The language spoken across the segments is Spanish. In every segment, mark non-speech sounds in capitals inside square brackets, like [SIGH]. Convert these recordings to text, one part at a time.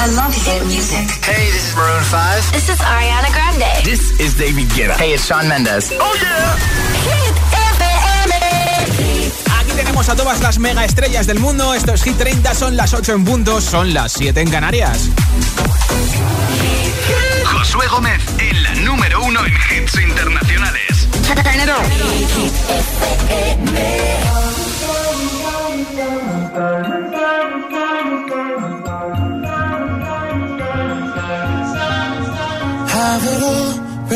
I love hit music. Hey, this is Maroon 5. This is Ariana Grande. This is David Guetta. Hey, it's Shawn Mendes. Oh yeah. Hit Aquí tenemos a todas las mega estrellas del mundo. Esto es Hit 30, son las 8 en puntos, son las 7 en Canarias. Josué Gómez en la número uno en hits internacionales. Have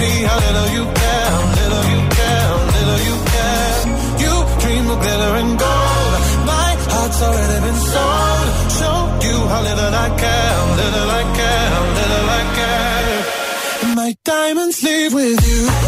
Me how little you care, little you care, little you care. You dream of glitter and gold. My heart's already been sold. Show you how little I care, little I care, little I care. My diamonds leave with you.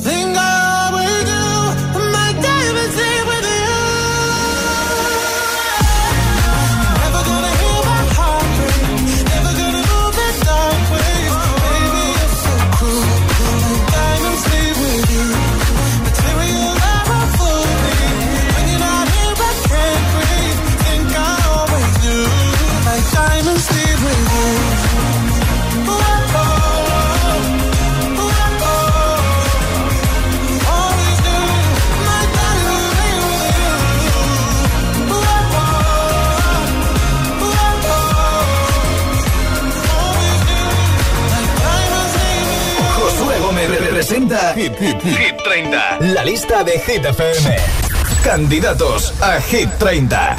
Hit 30. La lista de Hit FM. Candidatos a Hit 30.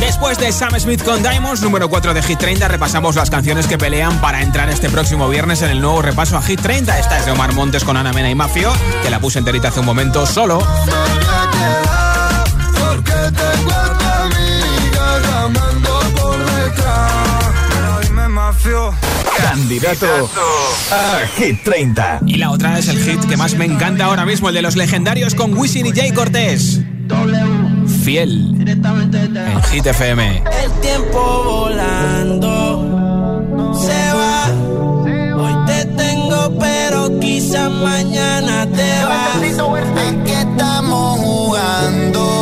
Después de Sam Smith con Diamonds, número 4 de Hit 30, repasamos las canciones que pelean para entrar este próximo viernes en el nuevo repaso a Hit 30. Esta es de Omar Montes con Ana Mena y Mafio, que la puse enterita hace un momento solo. Candidato a Hit 30. Y la otra es el hit que más me encanta ahora mismo, el de los legendarios con Wisin y Jay Cortés. Fiel. En Hit FM. El tiempo volando se va. Hoy te tengo, pero quizás mañana te vas. ¿A qué estamos jugando?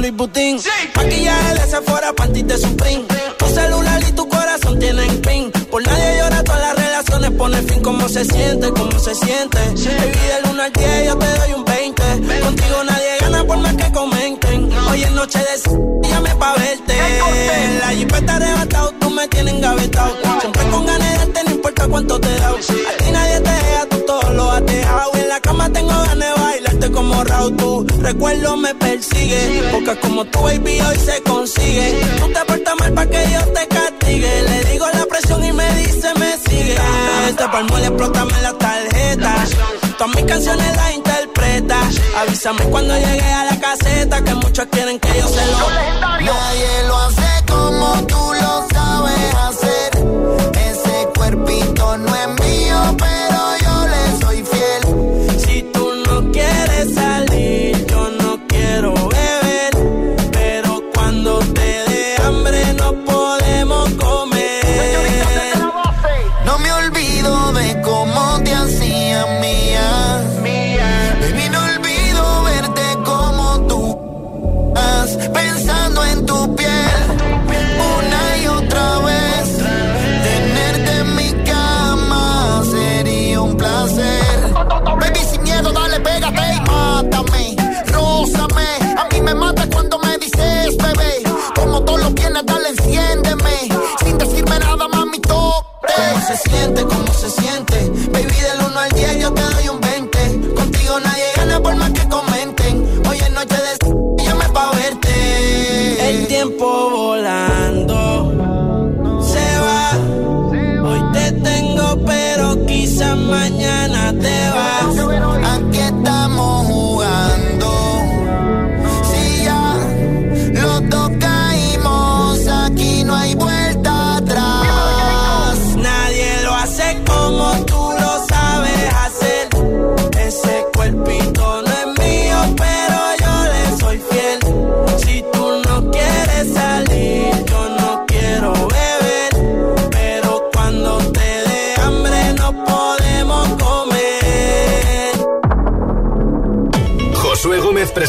Louis Vuitton. Sí. Maquillaje de Sephora, panty de Supreme. Tu celular y tu corazón tienen pin. Por nadie llora, todas las relaciones pone fin. ¿Cómo se siente? ¿Cómo se siente? Sí. Baby, del 1 al 10 yo te doy un 20. Contigo nadie gana por más que comenten. Hoy es noche de llame pa' verte. La jipeta arrebatado, tú me tienes engavetado. Siempre con ganas de no importa cuánto te da. Ti nadie te deja, tú todo lo has dejado. En la cama tengo ganas como Raúl. Tu recuerdo me persigue. Porque como tu baby hoy se consigue. Tú te portas mal pa' que yo te castigue. Le digo la presión y me dice me sigue. Este palmo le explótame la tarjeta. Todas mis canciones las interpreta. Avísame cuando llegue a la caseta que muchos quieren que yo se lo. Nadie lo hace como tú lo sabes hacer. Ese cuerpito no es mío, pero enciéndeme. Sin decirme nada, mami, tope. ¿Cómo se siente? ¿Cómo se siente? Baby, del 1 al 10 yo te doy un 20. Contigo nadie gana por más que comenten. Hoy es noche de llame pa' verte. El tiempo volando se va. Hoy te tengo, pero quizás mañana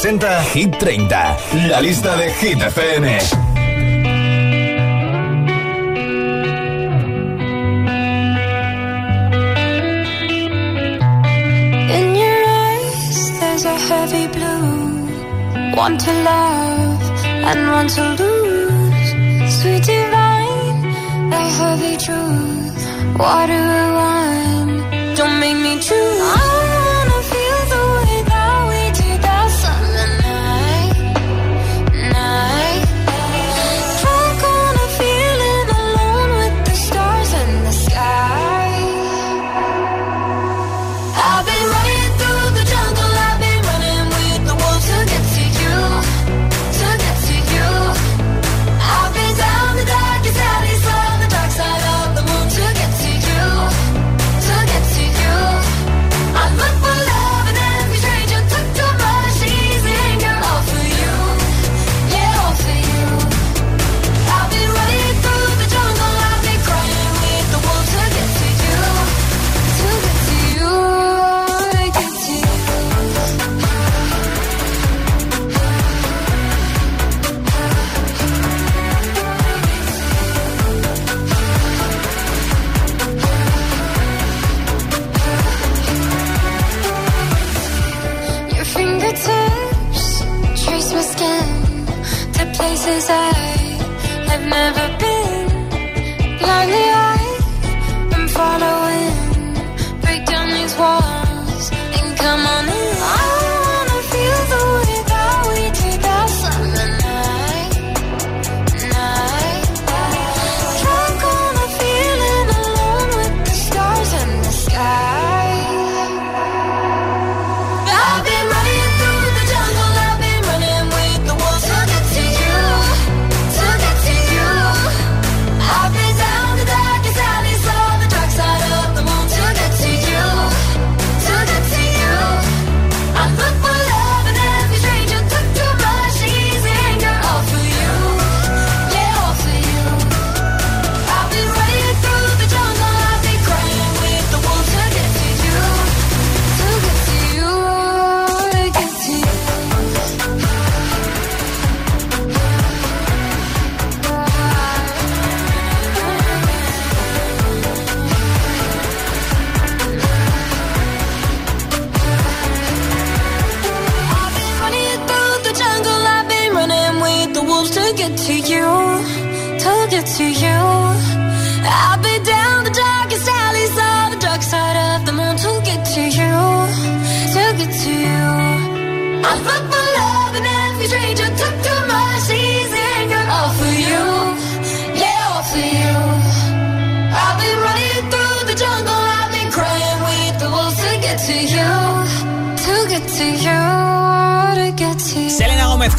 presenta Hit 30, la lista de Hit FM. In your eyes, there's a heavy blue. One to love and one to lose. Sweet divine, a heavy truth. Water wine, don't make me choose.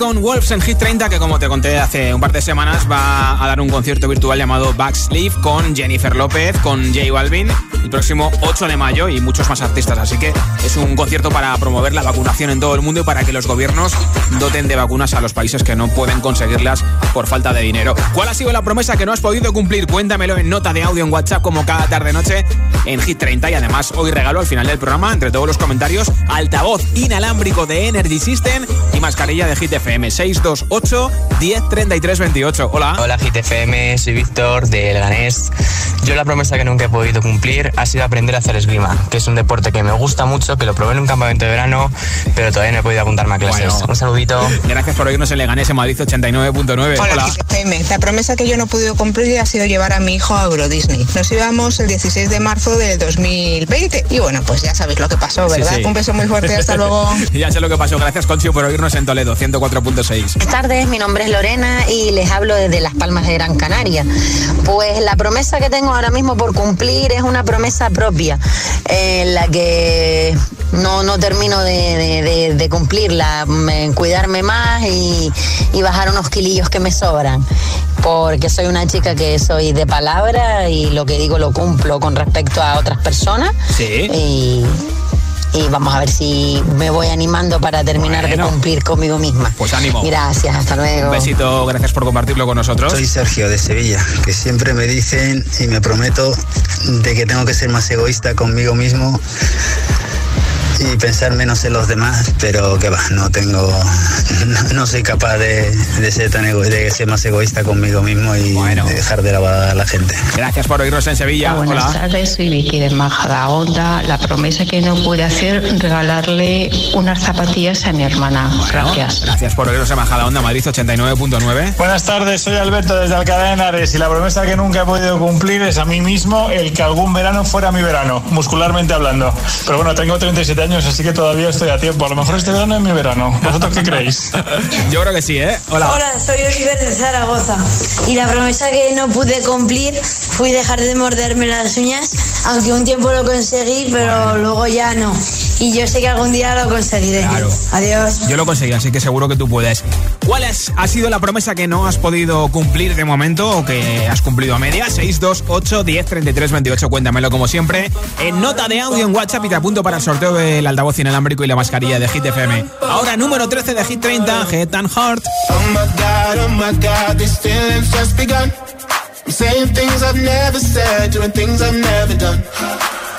Con Wolves en Hit 30, que como te conté hace un par de semanas, va a dar un concierto virtual llamado Backsleeve con Jennifer López, con J Balvin, el próximo 8 de mayo y muchos más artistas. Así que es un concierto para promover la vacunación en todo el mundo y para que los gobiernos doten de vacunas a los países que no pueden conseguirlas por falta de dinero. ¿Cuál ha sido la promesa que no has podido cumplir? Cuéntamelo en nota de audio en WhatsApp como cada tarde-noche en Hit 30 y además hoy regalo al final del programa, entre todos los comentarios, altavoz inalámbrico de Energy System y mascarilla de Hit FM 628 10 33 28. Hola. Hola GTFM, soy Víctor de Leganés. Yo la promesa que nunca he podido cumplir ha sido aprender a hacer esgrima, que es un deporte que me gusta mucho, que lo probé en un campamento de verano, pero todavía no he podido apuntarme a clases. Bueno. Un saludito. Gracias por oírnos en Leganés en Madrid 89.9. Hola, GTFM. La promesa que yo no he podido cumplir ha sido llevar a mi hijo a Euro Disney. Nos íbamos el 16 de marzo del 2020 y bueno, pues ya sabéis lo que pasó, ¿verdad? sí. Un beso muy fuerte, hasta luego. [LAUGHS] ya sé lo que pasó. Gracias, Conchio, por oírnos en Toledo 104.6. Buenas tardes, mi nombre es Lorena y les hablo desde Las Palmas de Gran Canaria. Pues la promesa que tengo ahora mismo por cumplir es una promesa propia, en la que no, no termino de, de- de- de cumplirla, cuidarme más y, y bajar unos kilillos que me sobran. Porque soy una chica que soy de palabra y lo que digo lo cumplo con respecto a otras personas. Sí. Y, y vamos a ver si me voy animando para terminar Bueno. de cumplir conmigo misma. Pues ánimo. Gracias, hasta luego. Un besito, gracias por compartirlo con nosotros. Soy Sergio de Sevilla, que siempre me dicen y me prometo de que tengo que ser más egoísta conmigo mismo y pensar menos en los demás, pero que va, no tengo, no, no soy capaz de, de ser tan ego- de ser más egoísta conmigo mismo y de dejar de lavar a la gente. Gracias por oírnos en Sevilla. Buenas Hola. tardes, soy Vicky de Majadahonda. La promesa que no pude hacer, regalarle unas zapatillas a mi hermana. Gracias. Gracias por oírnos en Bajada Onda Madrid 89.9. Buenas tardes, soy Alberto desde Alcalá de Henares y la promesa que nunca he podido cumplir es a mí mismo el que algún verano fuera mi verano, muscularmente hablando. Pero bueno, tengo 37 años, así que todavía estoy a tiempo. A lo mejor este verano es mi verano. ¿Vosotros qué creéis? [LAUGHS] Yo creo que sí, ¿eh? Hola. soy Oliver de Zaragoza y la promesa que no pude cumplir fue dejar de morderme las uñas, aunque un tiempo lo conseguí, pero luego ya no. Y yo sé que algún día lo conseguiré. Adiós. Yo lo conseguí, así que seguro que tú puedes. ¿Cuál es- ha sido la promesa que no has podido cumplir de momento o que has cumplido a media? 628 10 33 28. Cuéntamelo como siempre. En nota de audio en WhatsApp y te apunto para el sorteo del altavoz inalámbrico y la mascarilla de Hit FM. Ahora, número 13 de Hit 30, Head and Heart. Oh my god, oh my god, these feelings just begun. I'm saying things I've never said, doing things I've never done.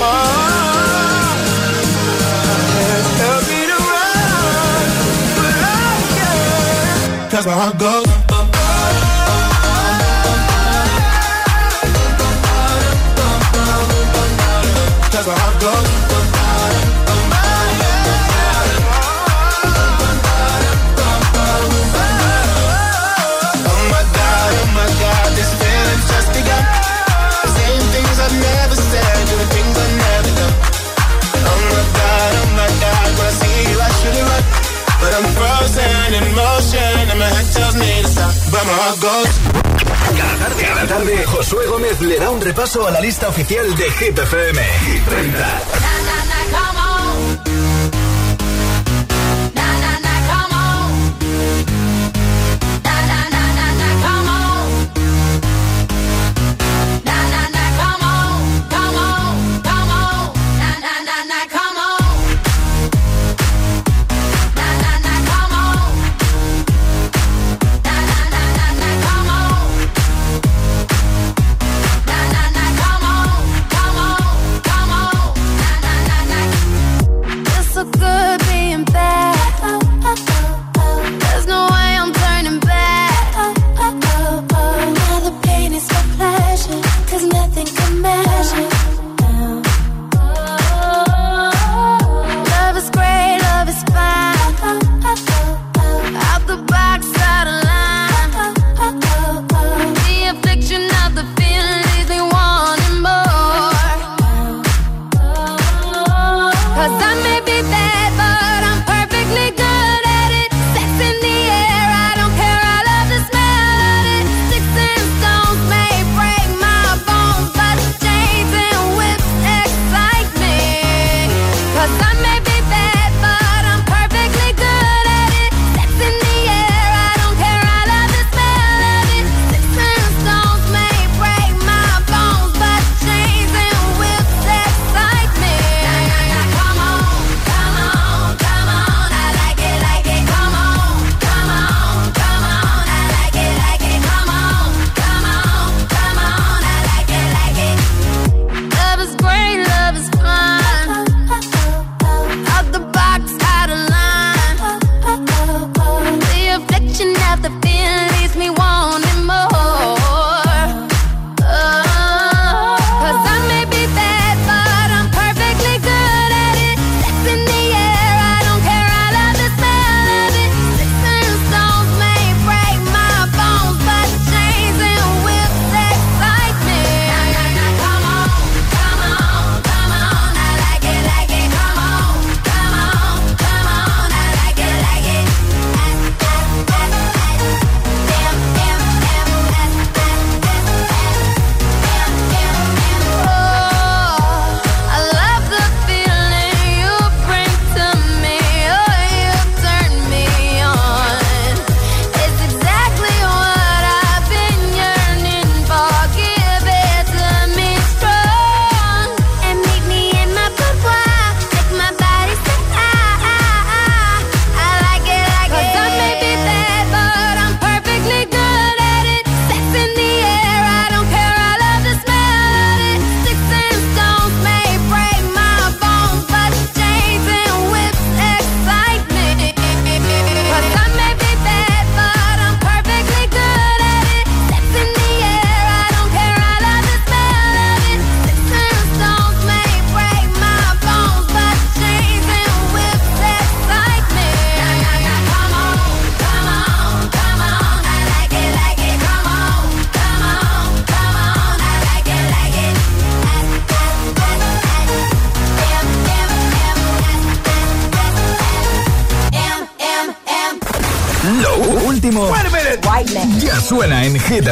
Cause my heart goes Cada tarde, cada tarde, Josué Gómez le da un repaso a la lista oficial de Hit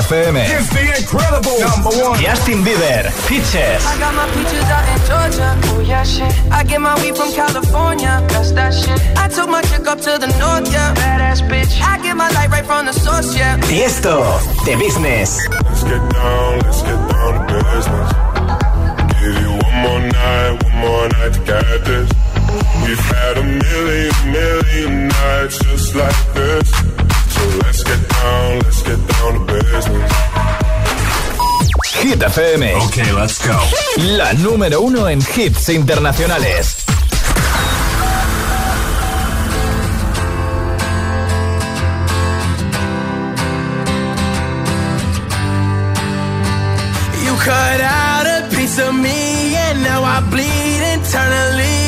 FM. It's the incredible number one. Justin Bieber, Peaches. I got my peaches out in Georgia. Oh yeah, shit. I get my weed from California. That's that shit. I took my chick up to the north, yeah. Badass bitch. I get my light right from the source, yeah. Tiesto, The Business. Let's get down, let's get down to business. Give you one more night, one more night to get this. We've had a million, million nights just like FM. Ok, let's go. La número uno en hits internacionales. You cut out a piece of me and now I bleed internally.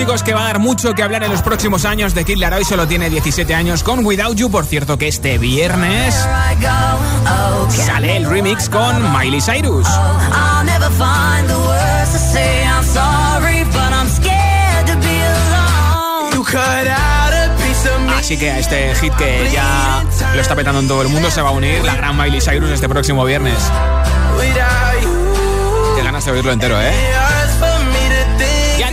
chicos que va a dar mucho que hablar en los próximos años de Kid Laroi solo tiene 17 años con Without You. Por cierto, que este viernes sale el remix con Miley Cyrus. Así que a este hit que ya lo está petando en todo el mundo se va a unir la gran Miley Cyrus este próximo viernes. Qué ganas de oírlo entero, ¿eh?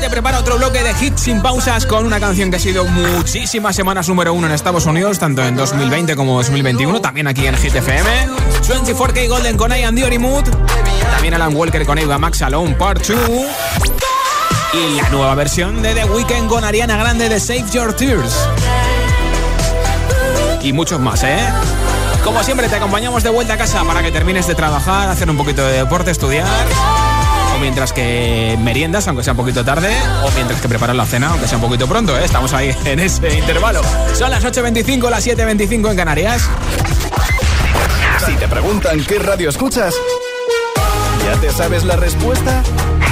Te prepara otro bloque de hits sin pausas con una canción que ha sido muchísimas semanas número uno en Estados Unidos, tanto en 2020 como 2021, también aquí en Hit FM. 24K Golden con Ian Dior Mood. También Alan Walker con Eva Max Alone Part 2. Y la nueva versión de The Weeknd con Ariana Grande de Save Your Tears. Y muchos más, ¿eh? Como siempre, te acompañamos de vuelta a casa para que termines de trabajar, hacer un poquito de deporte, estudiar. Mientras que meriendas, aunque sea un poquito tarde. O mientras que preparas la cena, aunque sea un poquito pronto, ¿eh? Estamos ahí [LAUGHS] en ese intervalo. Son las 8.25, las 7.25 en Canarias. Si te preguntan qué radio escuchas, ¿ya te sabes la respuesta?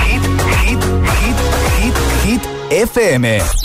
Hit, hit, hit, hit, hit, FM.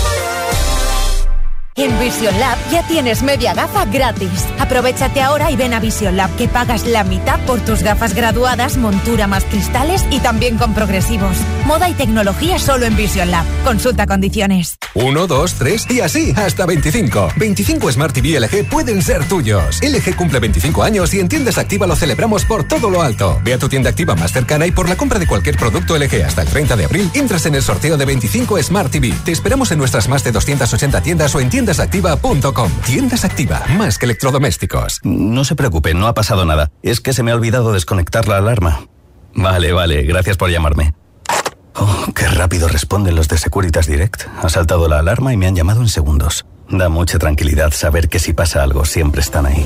En Vision Lab ya tienes media gafa gratis. Aprovechate ahora y ven a Vision Lab que pagas la mitad por tus gafas graduadas, montura más cristales y también con progresivos. Moda y tecnología solo en Vision Lab. Consulta condiciones. 1, 2, 3 y así hasta 25. 25 Smart TV LG pueden ser tuyos. LG cumple 25 años y en tiendas activa lo celebramos por todo lo alto. Ve a tu tienda activa más cercana y por la compra de cualquier producto LG hasta el 30 de abril entras en el sorteo de 25 Smart TV. Te esperamos en nuestras más de 280 tiendas o en tiendasactiva.com. Tiendas Activa, más que electrodomésticos. No se preocupe, no ha pasado nada. Es que se me ha olvidado desconectar la alarma. Vale, vale, gracias por llamarme. Oh, qué rápido responden los de Securitas Direct. Ha saltado la alarma y me han llamado en segundos. Da mucha tranquilidad saber que si pasa algo siempre están ahí.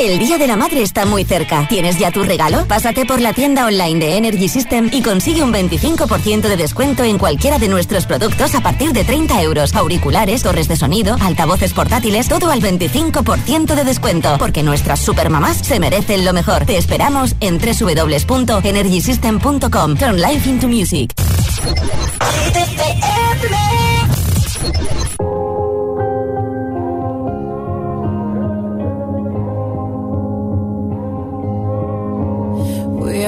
El Día de la Madre está muy cerca. ¿Tienes ya tu regalo? Pásate por la tienda online de Energy System y consigue un 25% de descuento en cualquiera de nuestros productos a partir de 30 euros. Auriculares, torres de sonido, altavoces portátiles, todo al 25% de descuento. Porque nuestras supermamás se merecen lo mejor. Te esperamos en www.energysystem.com. Turn life into music.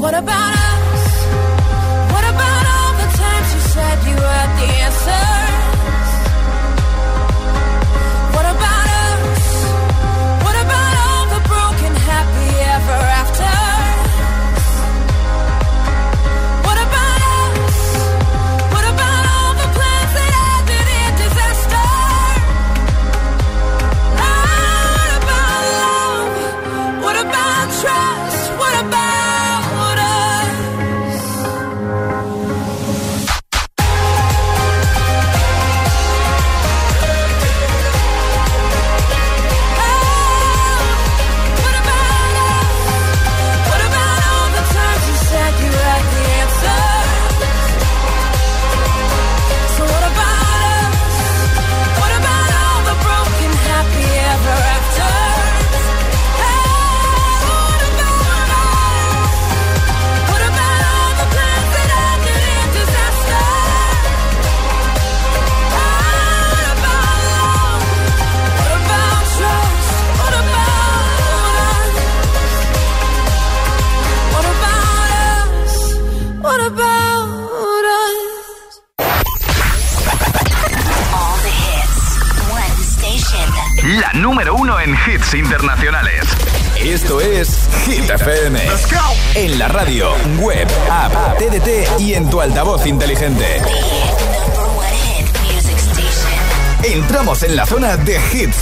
What about us? What about all the times you said you had the answers?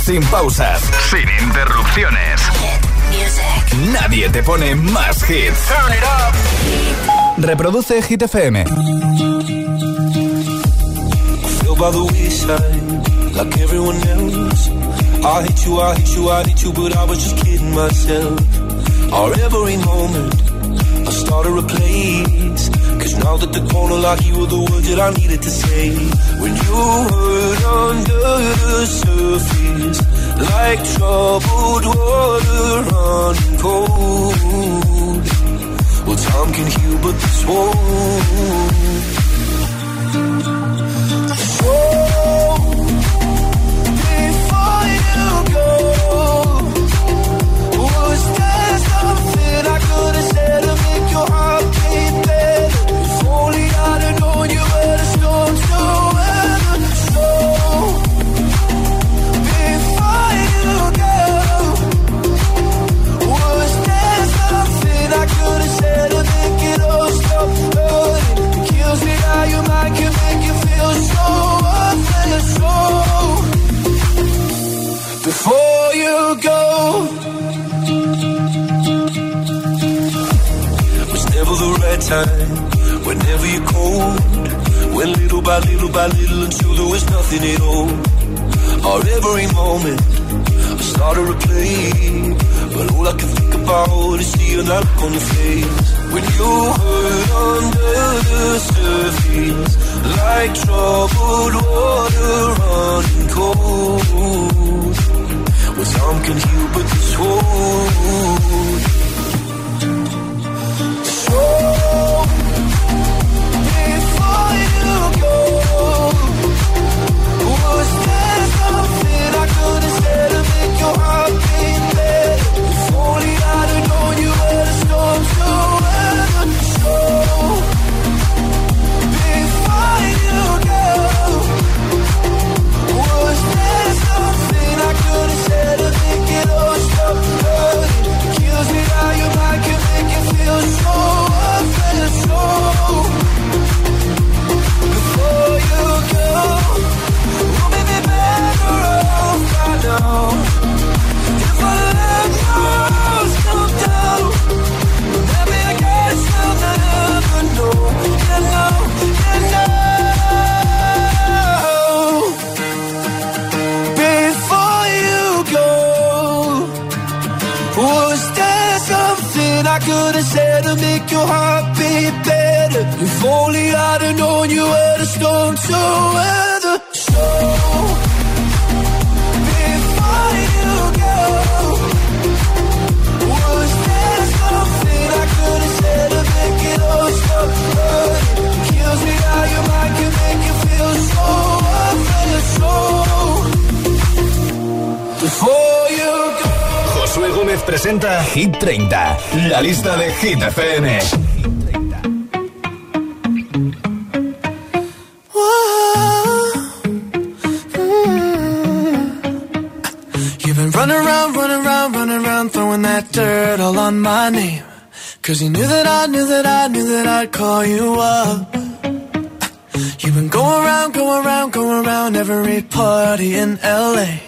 Sin pausas, sin interrupciones. Nadie te pone más hits. Reproduce Hit FM. feel by the wayside like everyone else. I hate you, I hate you, I hate you, but I was just kidding myself. Our every moment, I started a place. Cause now that the corner like you were the words that I needed to say. When you hurt under the surface, like troubled water running cold. Well, time can heal, but this won't. Before you go, was there something I could have said on your face. When you hurt under the surface, like troubled Was there something I could have said to make your heart beat better? If only I'd have known you were the storm to weather. So, before you go, was there something I could have said to make it all stop? It kills me how your mind can make you feel so. Presenta Hit 30, la lista de Hit FM. You've been running around, running around, running around, throwing that dirt all on my name. Cause you knew that I knew that I knew that I'd call you up. You've been going around, going around, going around every party in LA.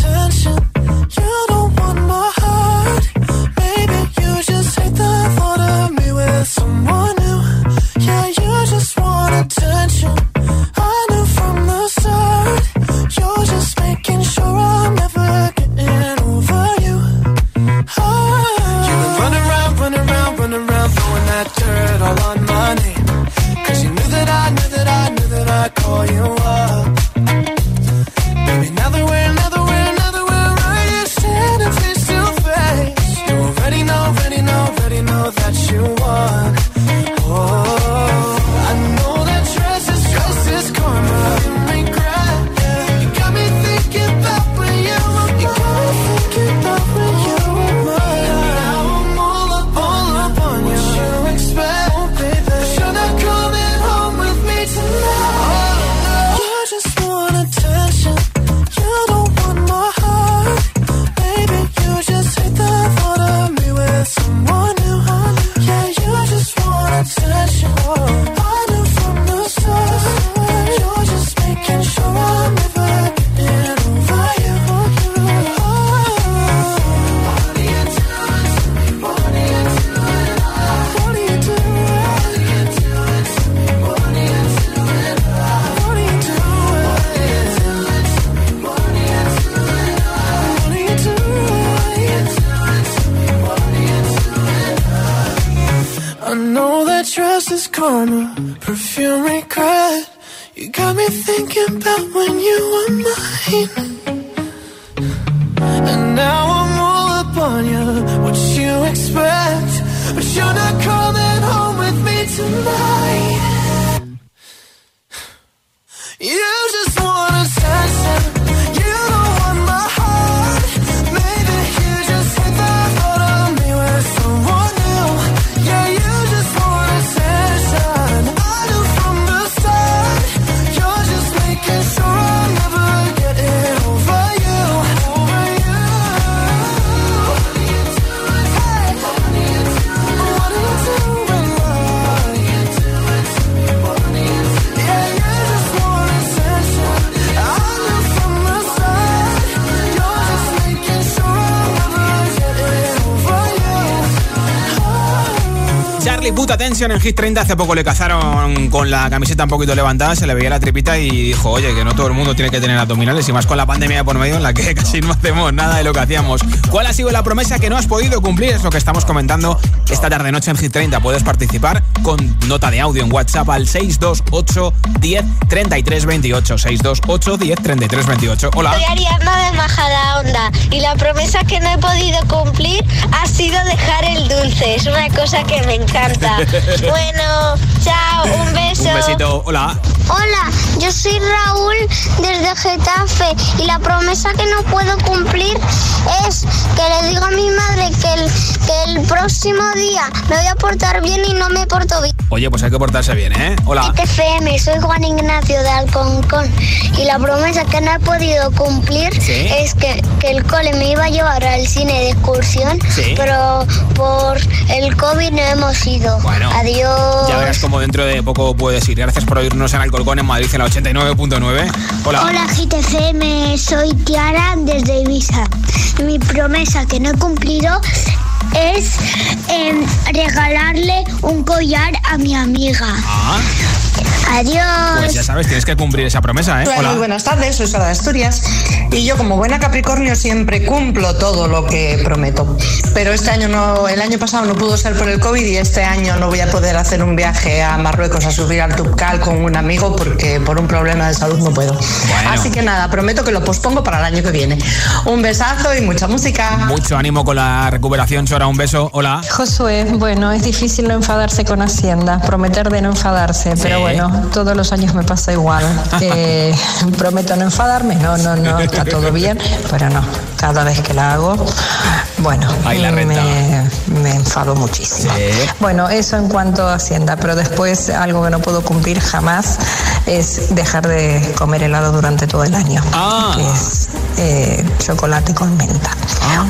with someone new. Yeah, you just want attention. I knew from the start. You're just making sure I'm never getting over you. Ah. You've been running around, running around, running around, throwing that dirt all on my name. Cause you knew that I knew that I knew that I'd call you up. Tension en Hit 30 hace poco le cazaron con la camiseta un poquito levantada, se le veía la tripita y dijo, oye, que no todo el mundo tiene que tener abdominales y más con la pandemia de por medio en la que [LAUGHS] casi no hacemos nada de lo que hacíamos. ¿Cuál ha sido la promesa que no has podido cumplir? Es lo que estamos comentando esta tarde noche en Hit 30. Puedes participar con nota de audio en WhatsApp al 628 10 33 28 628 10 33 28. Hola. Soy Ariadna de Majada Onda y la promesa que no he podido cumplir ha sido dejar el dulce. Es una cosa que me encanta. [LAUGHS] [LAUGHS] bueno, chao, un beso. Un besito. Hola. Hola, yo soy Raúl desde de Getafe y la promesa que no puedo cumplir es que le digo a mi madre que el, que el próximo día me voy a portar bien y no me porto bien. Oye, pues hay que portarse bien, ¿eh? Hola. TFM, soy Juan Ignacio de Alconcón y la promesa que no he podido cumplir Sí. es que, que el cole me iba a llevar al cine de excursión, Sí. pero por el COVID no hemos ido. Bueno. Adiós. Ya verás como dentro de poco puedes ir. Gracias por oírnos en Alcolcón, en Madrid, en la 89.9. Hola. Hola soy Tiara desde Ibiza. Mi promesa que no he cumplido es em, regalarle un collar a mi amiga. Ah, Adiós. pues ya sabes, tienes que cumplir esa promesa, ¿eh? Hola, muy buenas tardes, soy Sara de Asturias y yo como buena Capricornio siempre cumplo todo lo que prometo. Pero este año no, el año pasado no pudo ser por el COVID y este año no voy a poder hacer un viaje a Marruecos a subir al Tubcal con un amigo porque por un problema de salud no puedo. Así que nada, prometo que lo pospongo para el año que viene. Un besazo y mucha música. Mucho ánimo con la recuperación, Sora. Un beso. Hola. Josué, bueno, es difícil no enfadarse con Hacienda, prometer de no enfadarse, pero bueno, todos los años me pasa igual. Eh, [LAUGHS] prometo no enfadarme, no, no, no, está todo bien, pero no, cada vez que la hago, bueno, Ahí la me, renta. me enfado muchísimo. Sí. Bueno, eso en cuanto a Hacienda, pero después algo que no puedo cumplir jamás es dejar de comer helado durante todo el año, Ah. que es eh, chocolate con menta.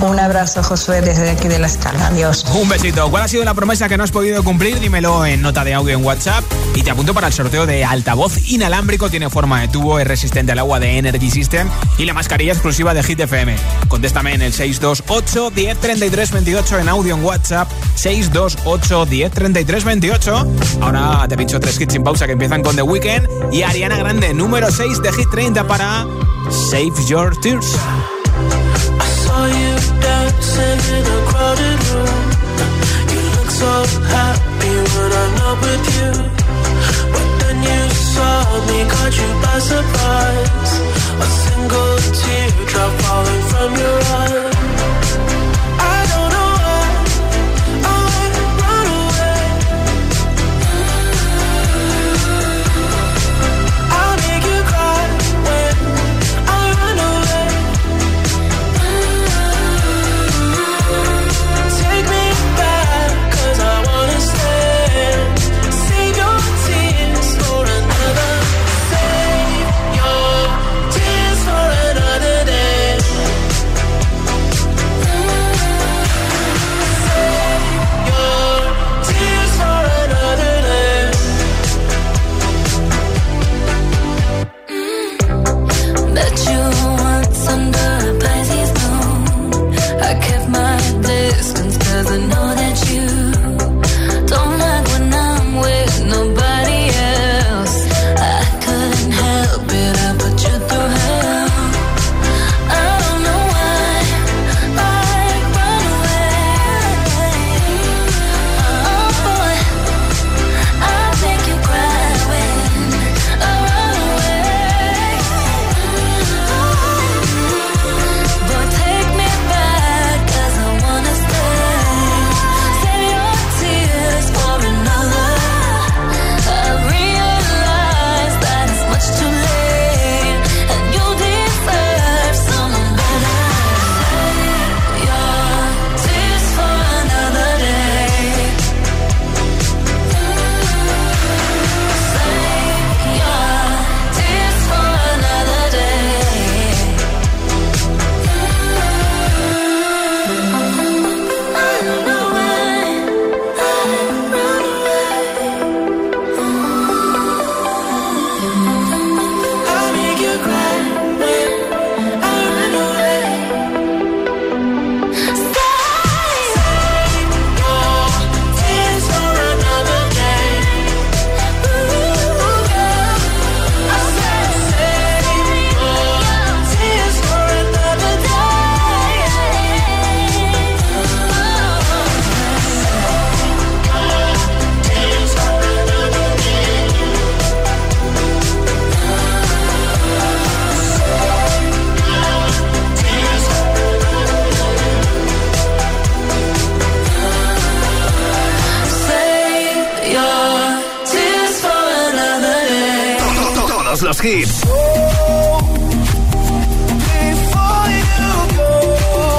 Un abrazo, Josué, desde aquí de la escala. Adiós. Un besito. ¿Cuál ha sido la promesa que no has podido cumplir? Dímelo en nota de audio en WhatsApp y te apunto para el sorteo de altavoz inalámbrico. Tiene forma de tubo, es resistente al agua de Energy System y la mascarilla exclusiva de Hit FM. Contéstame en el 628 10 33 28 en audio en WhatsApp. 628 10 33 28. Ahora te pincho tres hits sin pausa que empiezan con The Weeknd y Ariana Grande, número 6 de Hit 30 para Save Your Tears. saw you dancing in a crowded room. You look so happy when I'm not with you. But then you saw me, caught you by surprise. A single teardrop falling from your eye.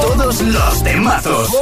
Todos los temazos.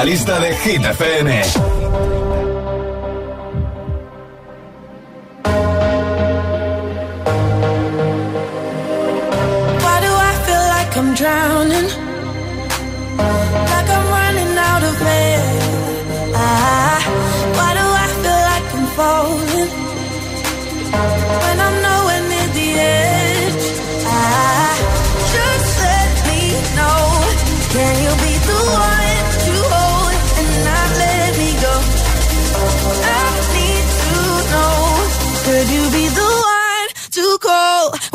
la lista de Hit FM.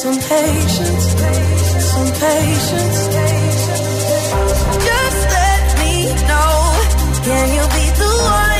some patience, some patience. Just let me know. Can you be the one?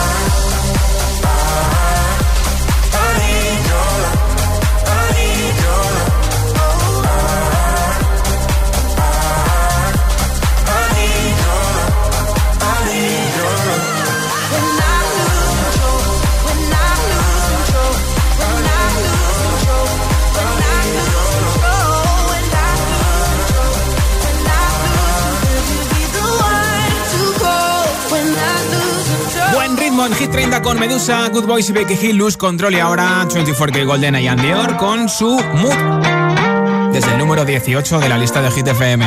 Ritmo en Hit 30 con Medusa, Good Boys y Becky Hill, Luz Control y ahora 24K Golden y Dior con su Mood. Desde el número 18 de la lista de Hit FM.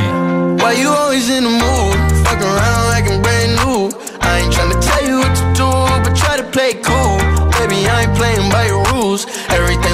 Why you always in the mood? Fuck around like I'm brand new. I ain't tryna tell you what to do, but try to play cool. Baby, I ain't playing by your rules. Everything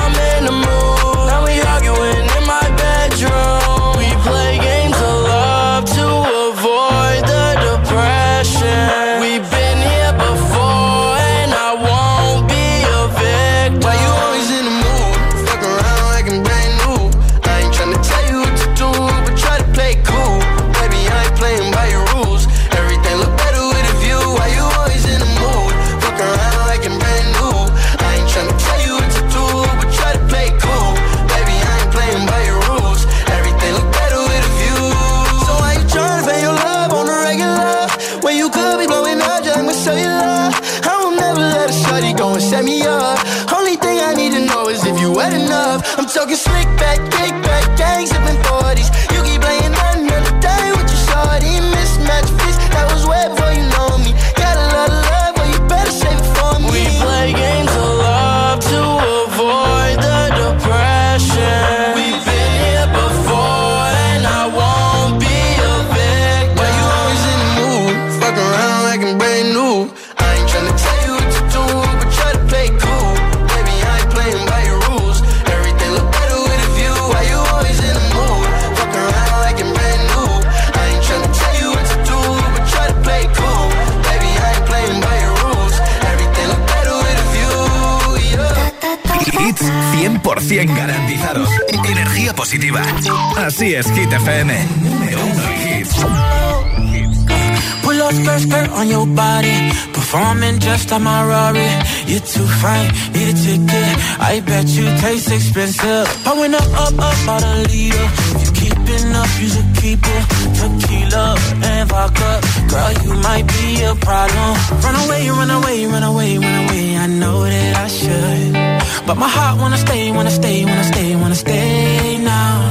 Así es, Hit FM. Número. Pull up skirt, skirt on your body. Performing just like my Rari. You're too fine, need a ticket. I bet you taste expensive. I went up, up, up, out a leader. If you keeping up, you should keep it. Tequila and vodka. Girl, you might be a problem. Run away, run away, run away, run away. I know that I should. But my heart wanna stay, wanna stay, wanna stay, wanna stay now.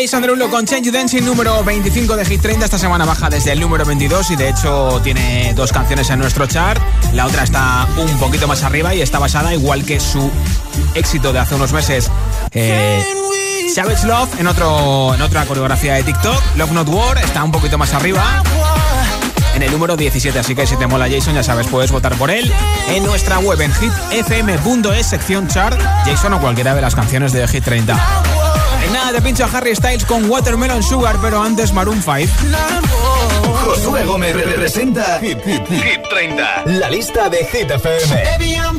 Jason Derulo con Change Dancing, número 25 de Hit 30. Esta semana baja desde el número 22 y de hecho tiene dos canciones en nuestro chart. La otra está un poquito más arriba y está basada, igual que su éxito de hace unos meses, eh, Savage Love, en, otro, en otra coreografía de TikTok. Love Not War está un poquito más arriba. En el número 17, así que si te mola Jason, ya sabes, puedes votar por él en nuestra web en hitfm.es, sección chart, Jason o cualquiera de las canciones de Hit 30. Nada, te pincho a Harry Styles con Watermelon Sugar, pero antes Maroon 5. Josué Gómez representa Hit, Hit, Hit 30. La lista de Hit FM. Baby, I'm